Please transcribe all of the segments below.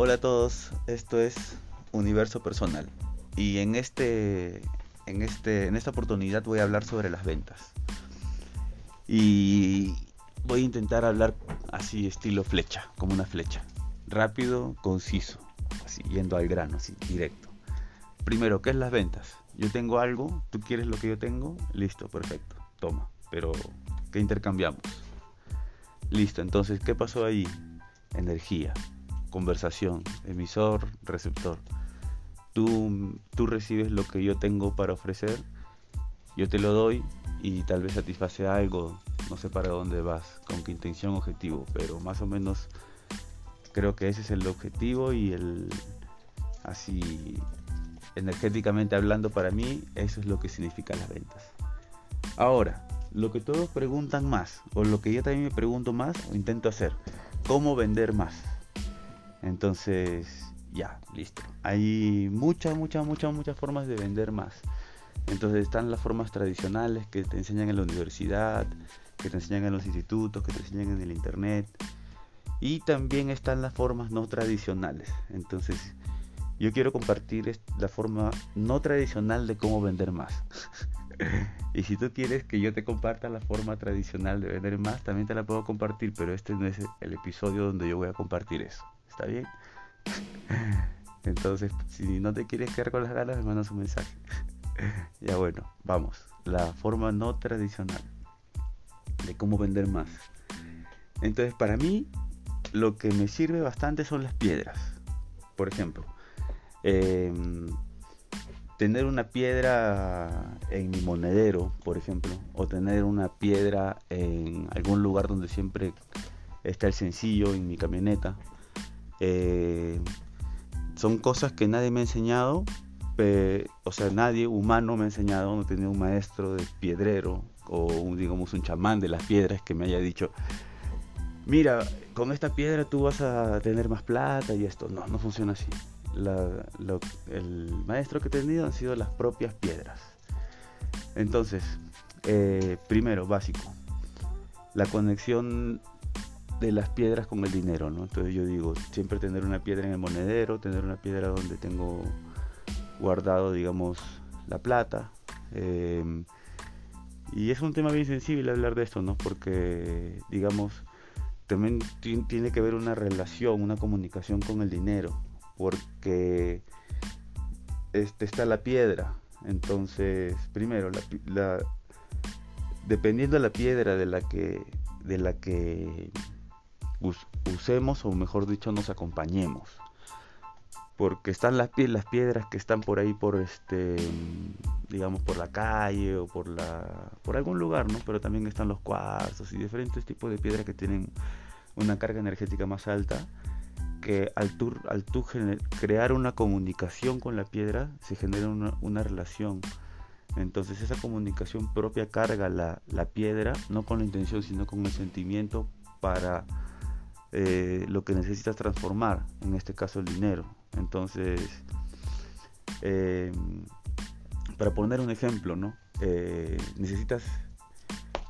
Hola a todos, esto es Universo Personal y en este en este en esta oportunidad voy a hablar sobre las ventas. Y voy a intentar hablar así estilo flecha, como una flecha, rápido, conciso, así yendo al grano, así directo. Primero, ¿qué es las ventas? Yo tengo algo, tú quieres lo que yo tengo, listo, perfecto, toma, pero ¿qué intercambiamos? Listo, entonces, ¿qué pasó ahí? Energía, conversación, emisor, receptor. Tú, tú recibes lo que yo tengo para ofrecer, yo te lo doy y tal vez satisface algo, no sé para dónde vas, con qué intención, objetivo, pero más o menos creo que ese es el objetivo y el así energéticamente hablando para mí eso es lo que significa las ventas. Ahora, lo que todos preguntan más, o lo que yo también me pregunto más, o intento hacer, ¿cómo vender más? Entonces, ya, listo. Hay muchas, muchas, muchas, muchas formas de vender más. Entonces están las formas tradicionales que te enseñan en la universidad, que te enseñan en los institutos, que te enseñan en el internet. Y también están las formas no tradicionales. Entonces, yo quiero compartir la forma no tradicional de cómo vender más. y si tú quieres que yo te comparta la forma tradicional de vender más, también te la puedo compartir, pero este no es el episodio donde yo voy a compartir eso. ¿Está bien? Entonces, si no te quieres quedar con las ganas, mandas un mensaje. ya bueno, vamos. La forma no tradicional de cómo vender más. Entonces, para mí, lo que me sirve bastante son las piedras. Por ejemplo, em, tener una piedra en mi monedero, por ejemplo, o tener una piedra en algún lugar donde siempre está el sencillo, en mi camioneta. Eh, son cosas que nadie me ha enseñado, o sea, nadie humano me ha enseñado, no tenía un maestro de piedrero o digamos un chamán de las piedras que me haya dicho, mira, con esta piedra tú vas a tener más plata y esto. No, no funciona así el maestro que he tenido han sido las propias piedras. Entonces, eh, primero, básico, la conexión de las piedras con el dinero, ¿no? Entonces yo digo, siempre tener una piedra en el monedero, tener una piedra donde tengo guardado, digamos, la plata. Em, y es un tema bien sensible hablar de esto, ¿no? Porque, digamos, también tiene que haber una relación, una comunicación con el dinero porque este, está la piedra. Entonces, primero, la, dependiendo de la piedra de la que, de la que usemos, o mejor dicho, nos acompañemos. Porque están las, las piedras que están por ahí, por este, digamos, por la calle o por la, por algún lugar, ¿no? Pero también están los cuarzos y diferentes tipos de piedras que tienen una carga energética más alta que al al crear una comunicación con la piedra, se genera una, relación. Entonces esa comunicación propia carga la, piedra, no con la intención, sino con el sentimiento para eh, lo que necesitas transformar, en este caso el dinero. Entonces, eh, para poner un ejemplo, ¿no? Eh, necesitas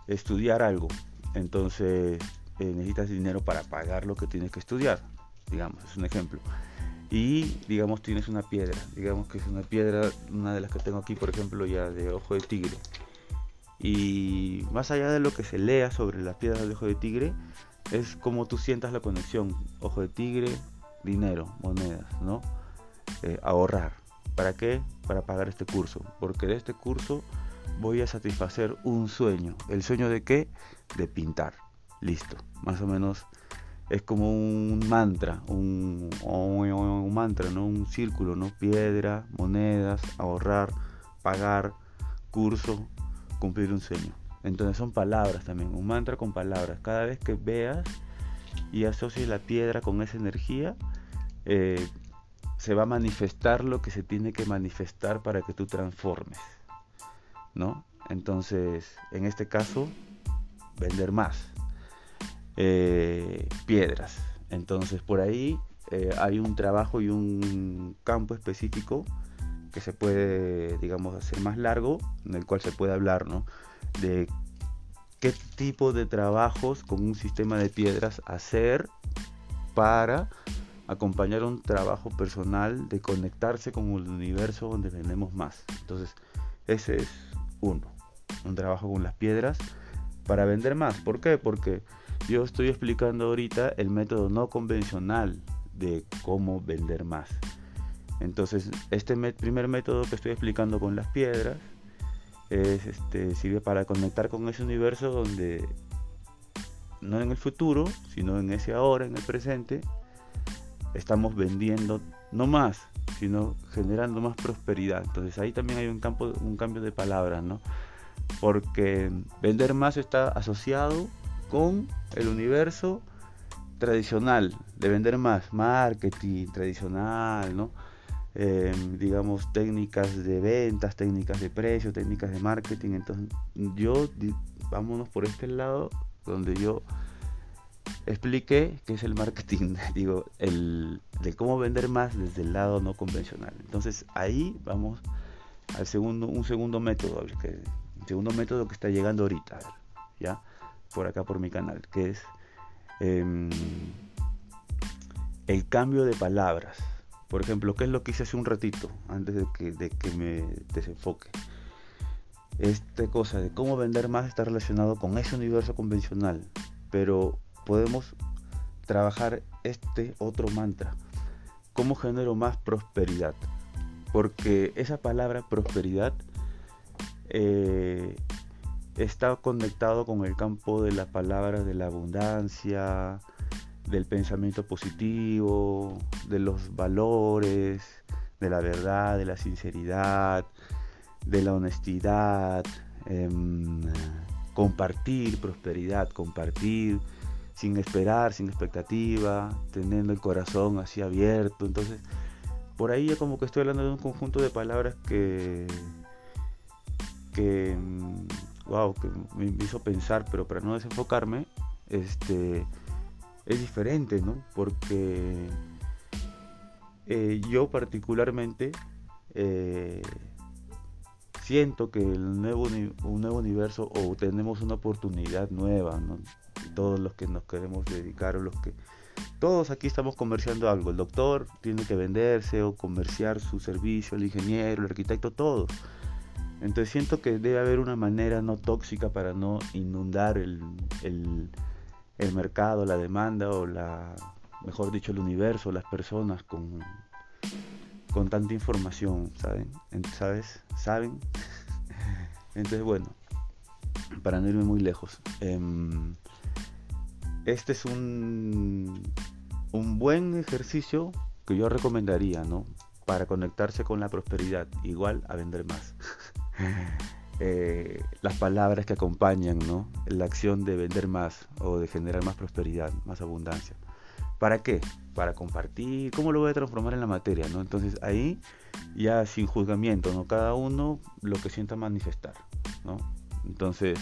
estudiar algo, entonces necesitas dinero para pagar lo que tienes que estudiar digamos, es un ejemplo. Y digamos tienes una piedra, digamos que es una piedra, una de las que tengo aquí, por ejemplo, ya de ojo de tigre. Y más allá de lo que se lea sobre las piedras de ojo de tigre, es como tú sientas la conexión. Ojo de tigre, dinero, monedas, ¿no? Eh, ahorrar. ¿Para qué? Para pagar este curso. Porque de este curso voy a satisfacer un sueño. ¿El sueño de qué? De pintar. Listo. Más o menos es como un mantra, un, un, mantra, ¿no? Un círculo, ¿no? Piedra, monedas, ahorrar, pagar, curso, cumplir un sueño. Entonces son palabras también, un mantra con palabras. Cada vez que veas y asocies la piedra con esa energía, eh, se va a manifestar lo que se tiene que manifestar para que tú transformes, ¿no? Entonces, en este caso, vender más eh, piedras. Entonces por ahí eh, hay un trabajo y un campo específico que se puede, digamos, hacer más largo, en el cual se puede hablar, ¿no? De qué tipo de trabajos con un sistema de piedras hacer para acompañar un trabajo personal de conectarse con el universo donde vendemos más. Entonces, ese es uno, un trabajo con las piedras para vender más. ¿Por qué? Porque yo estoy explicando ahorita el método no convencional de cómo vender más. Entonces, este primer método que estoy explicando con las piedras es, este, sirve para conectar con ese universo donde no en el futuro, sino en ese ahora, en el presente, estamos vendiendo no más, sino generando más prosperidad. Entonces ahí también hay un, campo, un cambio de palabras, ¿no? Porque vender más está asociado con el universo tradicional, de vender más, marketing tradicional, ¿no? Em, digamos, técnicas de ventas, técnicas de precio, técnicas de marketing. Entonces, yo, vámonos por este lado, donde yo expliqué qué es el marketing, digo, el de cómo vender más desde el lado no convencional. Entonces, ahí vamos al segundo, un segundo método, que, un segundo método que está llegando ahorita, ya, por acá por mi canal, que es em, el cambio de palabras. Por ejemplo, ¿qué es lo que hice hace un ratito, antes de que, me desenfoque? Esta cosa de cómo vender más está relacionado con ese universo convencional, pero podemos trabajar este otro mantra. ¿Cómo genero más prosperidad? Porque esa palabra prosperidad eh, está conectado con el campo de las palabras de la abundancia, del pensamiento positivo, de los valores, de la verdad, de la sinceridad, de la honestidad, em, compartir prosperidad, compartir sin esperar, sin expectativa, teniendo el corazón así abierto. Entonces, por ahí ya como que estoy hablando de un conjunto de palabras que, que wow, que me hizo pensar, pero para no desenfocarme, este, es diferente, ¿no? Porque eh, yo particularmente eh, siento que el nuevo, un nuevo universo o tenemos una oportunidad nueva, ¿no? Todos los que nos queremos dedicar o los que... Todos aquí estamos comerciando algo. El doctor tiene que venderse o comerciar su servicio, el ingeniero, el arquitecto, todos. Entonces siento que debe haber una manera no tóxica para no inundar el, el, el mercado, la demanda o la, mejor dicho, el universo, las personas con, con tanta información, ¿saben? ¿Sabes? ¿Saben? Entonces, bueno, para no irme muy lejos, em, este es un, un buen ejercicio que yo recomendaría, ¿no? Para conectarse con la prosperidad, igual a vender más. Eh, las palabras que acompañan ¿no? la acción de vender más o de generar más prosperidad, más abundancia. ¿Para qué? Para compartir, ¿cómo lo voy a transformar en la materia? ¿no? Entonces ahí ya sin juzgamiento, ¿no? cada uno lo que sienta manifestar. ¿no? Entonces,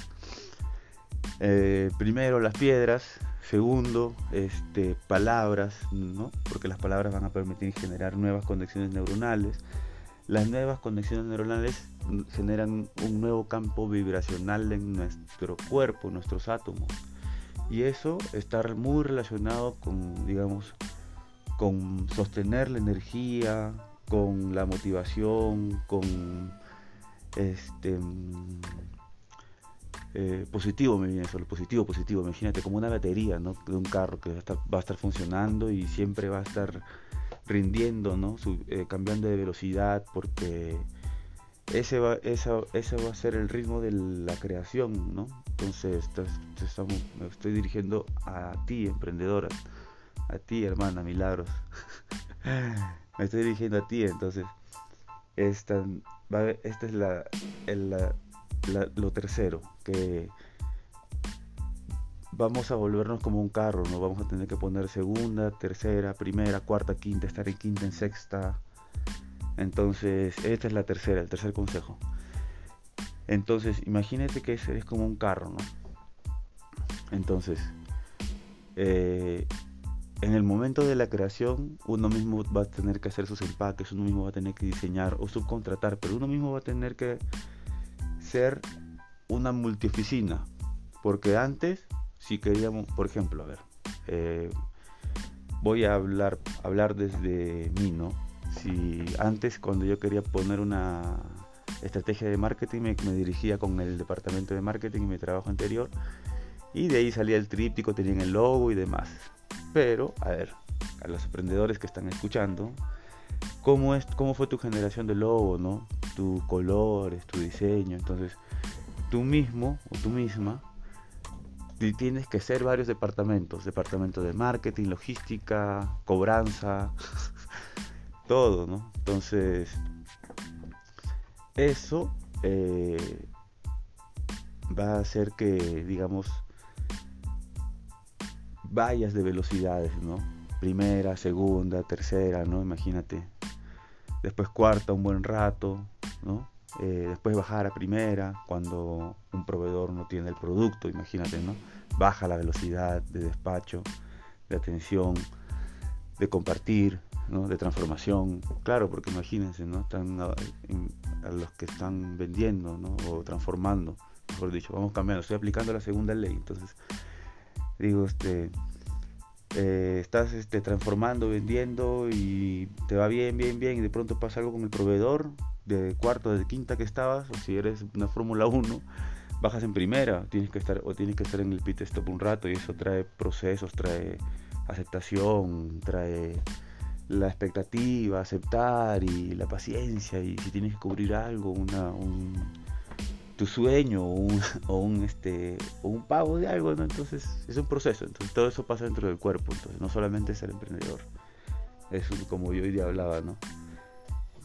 eh, primero las piedras, segundo, este, palabras, ¿no? porque las palabras van a permitir generar nuevas conexiones neuronales. Las nuevas conexiones neuronales generan un nuevo campo vibracional en nuestro cuerpo, nuestros átomos. Y eso está muy relacionado con, digamos, con sostener la energía, con la motivación, con este eh, positivo me viene eso, positivo, positivo, imagínate como una batería ¿no? de un carro que va a, estar, va a estar funcionando y siempre va a estar rindiendo, ¿no? Eh, cambiando de velocidad porque ese va, ese va a ser el ritmo de la creación, ¿no? Entonces, estamos, me estoy dirigiendo a ti, emprendedora, a ti, hermana, milagros. me estoy dirigiendo a ti, entonces, esta, esta es la, lo tercero, que vamos a volvernos como un carro, ¿no? Vamos a tener que poner segunda, tercera, primera, cuarta, quinta, estar en quinta, en sexta, entonces, esta es la tercera, el tercer consejo. Entonces, imagínate que es como un carro, ¿no? Entonces, eh, en el momento de la creación, uno mismo va a tener que hacer sus empaques, uno mismo va a tener que diseñar o subcontratar, pero uno mismo va a tener que ser una multioficina. Porque antes, si queríamos, por ejemplo, a ver, eh, voy a hablar, hablar desde mí, ¿no? Si antes cuando yo quería poner una estrategia de marketing me, dirigía con el departamento de marketing y mi trabajo anterior y de ahí salía el tríptico, tenían el logo y demás. Pero, a ver, a los emprendedores que están escuchando, ¿cómo, es, cómo fue tu generación de logo, no? Tu colores, tu diseño. Entonces, tú mismo o tú misma tienes que ser varios departamentos, departamento de marketing, logística, cobranza, todo, ¿no? Entonces, eso eh, va a hacer que, digamos, vayas de velocidades, ¿no? Primera, segunda, tercera, ¿no? Imagínate. Después cuarta un buen rato, ¿no? Eh, después bajar a primera cuando un proveedor no tiene el producto, imagínate, ¿no? Baja la velocidad de despacho, de atención, de compartir, ¿no? de transformación. Claro, porque imagínense, ¿no? Están a, los que están vendiendo, ¿no? O transformando, mejor dicho, vamos cambiando. Estoy aplicando la segunda ley, entonces digo, este, eh, estás este, transformando, vendiendo y te va bien, bien, bien y de pronto pasa algo con el proveedor de cuarto, de quinta que estabas, o si eres una Fórmula 1, bajas en primera, tienes que estar o tienes que estar en el pit stop un rato y eso trae procesos, trae aceptación, trae la expectativa, aceptar y la paciencia y si tienes que cubrir algo, una, un, tu sueño o un, o un, este, o un pago de algo. Entonces es un proceso, entonces todo eso pasa dentro del cuerpo, entonces no solamente ser emprendedor, es como yo hoy día hablaba, ¿no?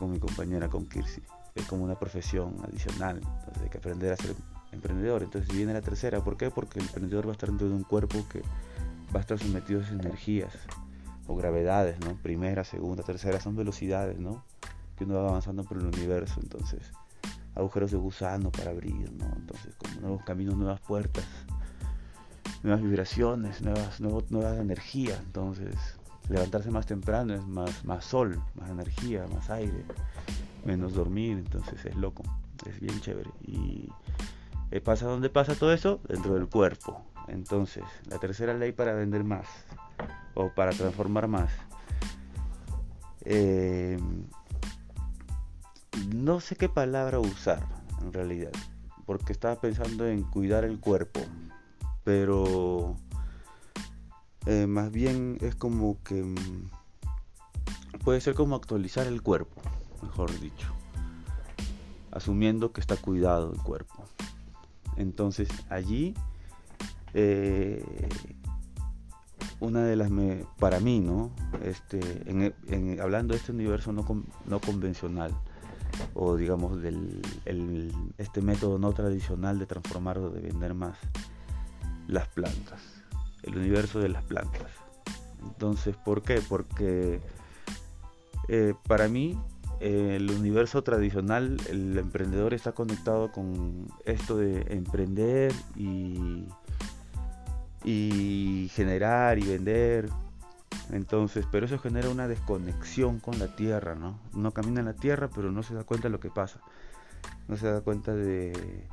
Con mi compañera, con Kirsi, es como una profesión adicional, entonces hay que aprender a ser emprendedor, entonces viene la tercera, ¿por qué? Porque el emprendedor va a estar dentro de un cuerpo que va a estar sometido a esas energías o gravedades, ¿no? Primera, segunda, tercera, son velocidades, ¿no? Que uno va avanzando por el universo, entonces agujeros de gusano para abrir, ¿no? Entonces, como nuevos caminos, nuevas puertas, nuevas vibraciones, nuevas, nuevas energías. Entonces, levantarse más temprano es más, más sol, más energía, más aire, menos dormir. Entonces, es loco, es bien chévere. Y eh, pasa donde pasa todo eso, dentro del cuerpo. Entonces, la tercera ley para vender más o para transformar más. Eh, no sé qué palabra usar en realidad, porque estaba pensando en cuidar el cuerpo, pero eh, más bien es como que mm, puede ser como actualizar el cuerpo, mejor dicho, asumiendo que está cuidado el cuerpo. Entonces allí eh, una de las para mí no este hablando de este universo no, no convencional o digamos del este método no tradicional de transformar o de vender más las plantas, el universo de las plantas. Entonces, ¿por qué? Porque eh, para mí el universo tradicional, el emprendedor está conectado con esto de emprender y, y generar y vender entonces, pero eso genera una desconexión con la tierra, ¿no? Uno camina en la tierra, pero no se da cuenta de lo que pasa. No se da cuenta de,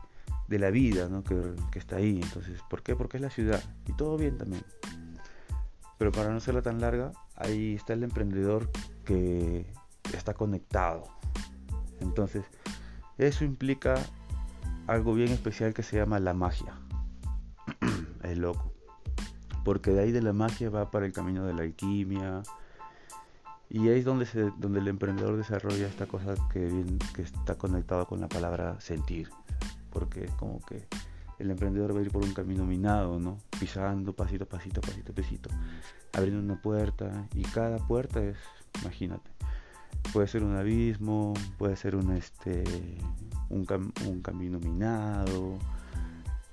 la vida, ¿no? Que, que, está ahí. Entonces, ¿por qué? Porque es la ciudad. Y todo bien también. Pero para no hacerla tan larga, ahí está el emprendedor que está conectado. Entonces, eso implica algo bien especial que se llama la magia. es loco porque de ahí de la magia va para el camino de la alquimia. Y ahí es donde, donde el emprendedor desarrolla esta cosa que, que está conectada con la palabra sentir. Porque como que el emprendedor va a ir por un camino minado, ¿no? Pisando pasito, pasito, pasito, pasito. Abriendo una puerta. Y cada puerta es, imagínate, puede ser un abismo, puede ser un, este, un, un camino minado,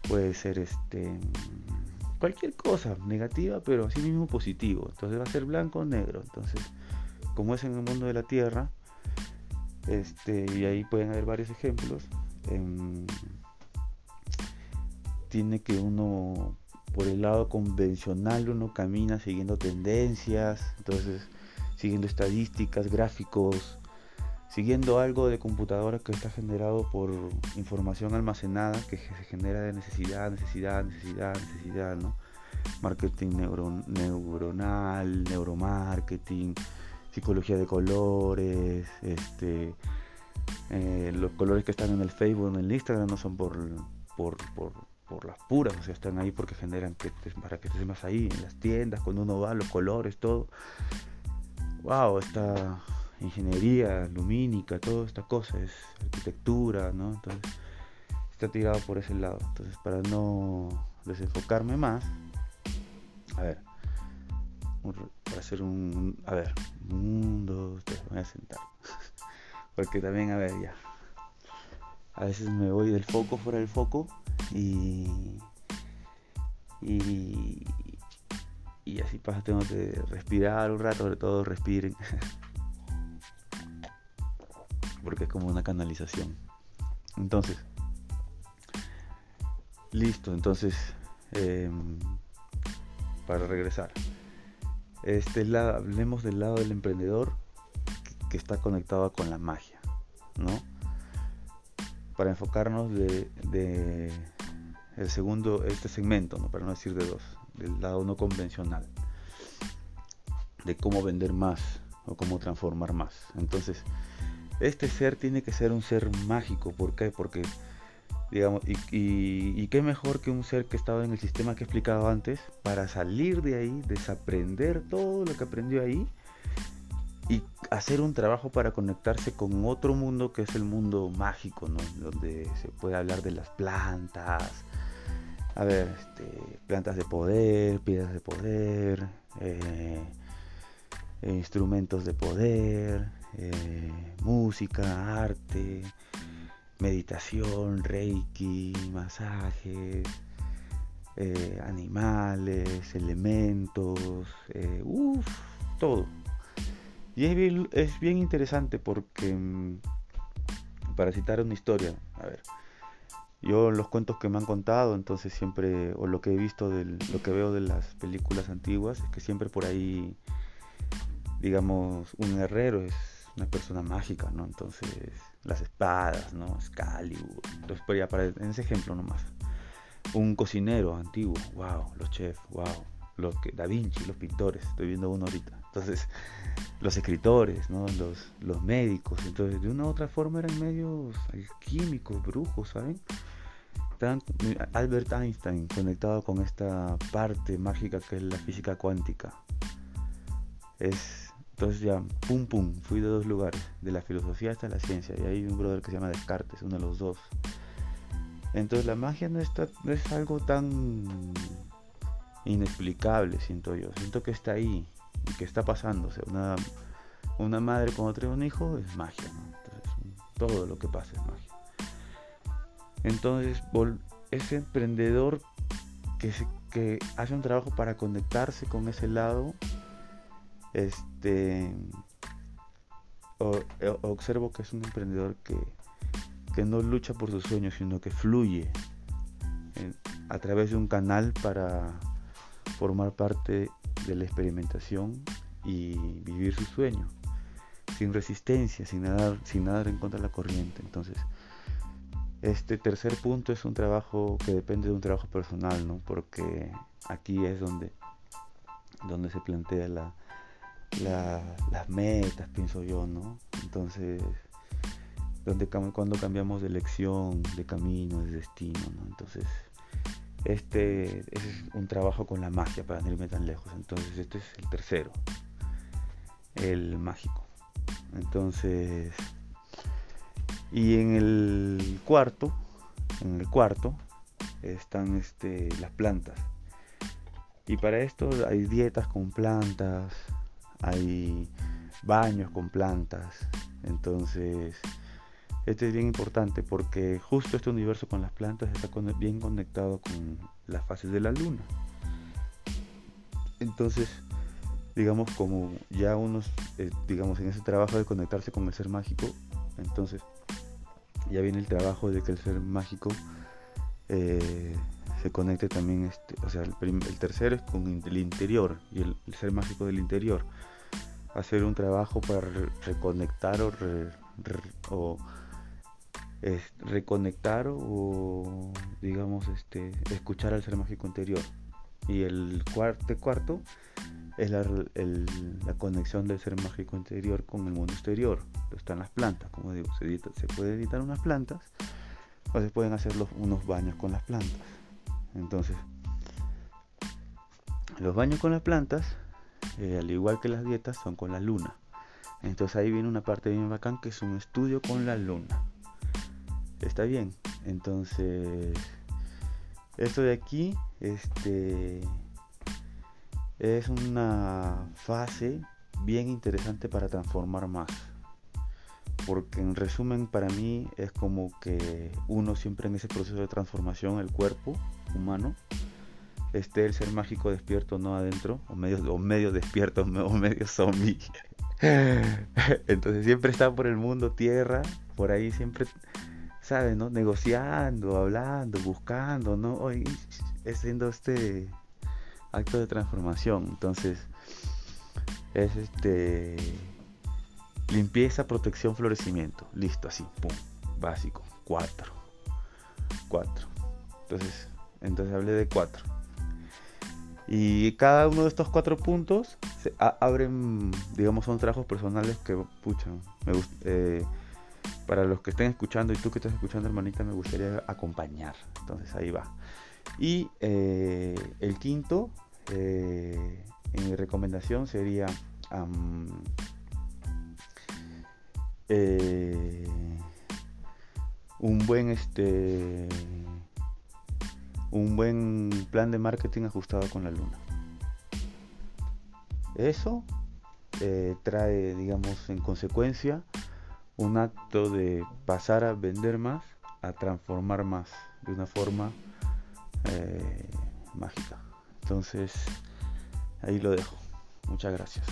puede ser este cualquier cosa negativa, pero así mismo positivo. Entonces va a ser blanco o negro. Entonces, como es en el mundo de la Tierra, este, y ahí pueden haber varios ejemplos, em, tiene que uno, por el lado convencional, uno camina siguiendo tendencias, entonces siguiendo estadísticas, gráficos, siguiendo algo de computadora que está generado por información almacenada que se genera de necesidad, necesidad, necesidad, necesidad, ¿no? marketing neuronal, neuromarketing, psicología de colores, este, eh, los colores que están en el Facebook, en el Instagram no son por, por, por, las puras, o sea, están ahí porque generan que para que estés más ahí, en las tiendas, cuando uno va, los colores, todo. Wow, esta ingeniería lumínica, toda esta cosa, es arquitectura, ¿no? Entonces, está tirado por ese lado. Entonces, para no desenfocarme más, a ver, para hacer un, a ver, un, dos, tres, voy a sentar. Porque también, a ver, ya. A veces me voy del foco fuera del foco y. Y. Y así pasa, tengo que respirar un rato, sobre todo respiren. Porque es como una canalización. Entonces. Listo, entonces. Em, para regresar. Este lado, hablemos del lado del emprendedor está conectado con la magia, ¿no? Para enfocarnos de, el segundo, este segmento, ¿no? para no decir de dos, del lado no convencional, de cómo vender más o cómo transformar más. Entonces, este ser tiene que ser un ser mágico, ¿por qué? Porque digamos, y, qué mejor que un ser que estaba en el sistema que he explicado antes para salir de ahí, desaprender todo lo que aprendió ahí y hacer un trabajo para conectarse con otro mundo que es el mundo mágico, ¿no? Donde se puede hablar de las plantas, a ver, este, plantas de poder, piedras de poder, eh, instrumentos de poder, eh, música, arte, meditación, reiki, masajes, eh, animales, elementos, uff, todo. Y es bien, es bien interesante porque, mm, para citar una historia, a ver, yo los cuentos que me han contado, entonces siempre, o lo que he visto, de lo que veo de las películas antiguas, es que siempre por ahí, digamos, un herrero es una persona mágica, ¿no? Entonces, las espadas, ¿no? Excalibur. Entonces, para, en ese ejemplo nomás. Un cocinero antiguo, wow, los chefs, wow. Los que, da Vinci, los pintores, estoy viendo uno ahorita. Entonces, los escritores, ¿no? Los, los médicos. Entonces, de una u otra forma eran medios químicos, brujos, ¿saben? Albert Einstein conectado con esta parte mágica que es la física cuántica. Es entonces ya, pum pum, fui de dos lugares, de la filosofía hasta la ciencia. Y hay un brother que se llama Descartes, uno de los dos. Entonces la magia no, está, no es algo tan inexplicable, siento yo. Siento que está ahí que está pasando. una, una madre cuando trae un hijo es magia. Todo lo que pasa es magia. Entonces, ese emprendedor que, que hace un trabajo para conectarse con ese lado este eh, observo que es un emprendedor que, no lucha por sus sueños, sino que fluye a través de un canal para formar parte de la experimentación y vivir su sueño, sin resistencia, sin nadar, sin nadar en contra de la corriente. Entonces, este tercer punto es un trabajo que depende de un trabajo personal, ¿no? Porque aquí es donde, donde se plantea la, las metas, pienso yo, ¿no? Entonces, donde, cuando cambiamos de elección, de camino, de destino, ¿no? Entonces, este es un trabajo con la magia para no irme tan lejos. Entonces, este es el tercero, el mágico. Entonces, y en el cuarto, en el cuarto, están este, las plantas. Y para esto hay dietas con plantas, hay baños con plantas. Entonces, este es bien importante porque justo este universo con las plantas está bien conectado con las fases de la luna. Entonces, digamos, como ya unos, eh, digamos, en ese trabajo de conectarse con el ser mágico, entonces ya viene el trabajo de que el ser mágico eh, se conecte también, este, o sea, el, tercero es con el interior y el ser mágico del interior hacer un trabajo para reconectar o, reconectar o digamos este escuchar al ser mágico interior Y el cuarto, cuarto es la, la, conexión del ser mágico interior con el mundo exterior. Están las plantas, como digo, se, se puede editar unas plantas o se pueden hacer unos baños con las plantas. Entonces, los baños con las plantas, eh, al igual que las dietas, son con la luna. Entonces ahí viene una parte bien bacán que es un estudio con la luna. Está bien. Entonces, esto de aquí, este, es una fase bien interesante para transformar más. Porque en resumen para mí es como que uno siempre en ese proceso de transformación, el cuerpo humano, esté el ser mágico despierto no adentro, o medio, o medio despierto o medio zombie. Entonces siempre está por el mundo tierra, por ahí siempre, ¿sabes? ¿no? Negociando, hablando, buscando, ¿no? Hoy haciendo este acto de transformación. Entonces, es este limpieza, protección, florecimiento. Listo, así, pum, básico. Cuatro. Cuatro. Entonces, entonces hablé de cuatro. Y cada uno de estos cuatro puntos se abren, digamos, son trabajos personales que, pucha, me eh, para los que estén escuchando y tú que estás escuchando, hermanita, me gustaría acompañar. Entonces ahí va. Y eh, el quinto eh, en mi recomendación sería eh, un buen este un buen plan de marketing ajustado con la luna eso eh, trae digamos en consecuencia un acto de pasar a vender más a transformar más de una forma mágica entonces, ahí lo dejo. Muchas gracias.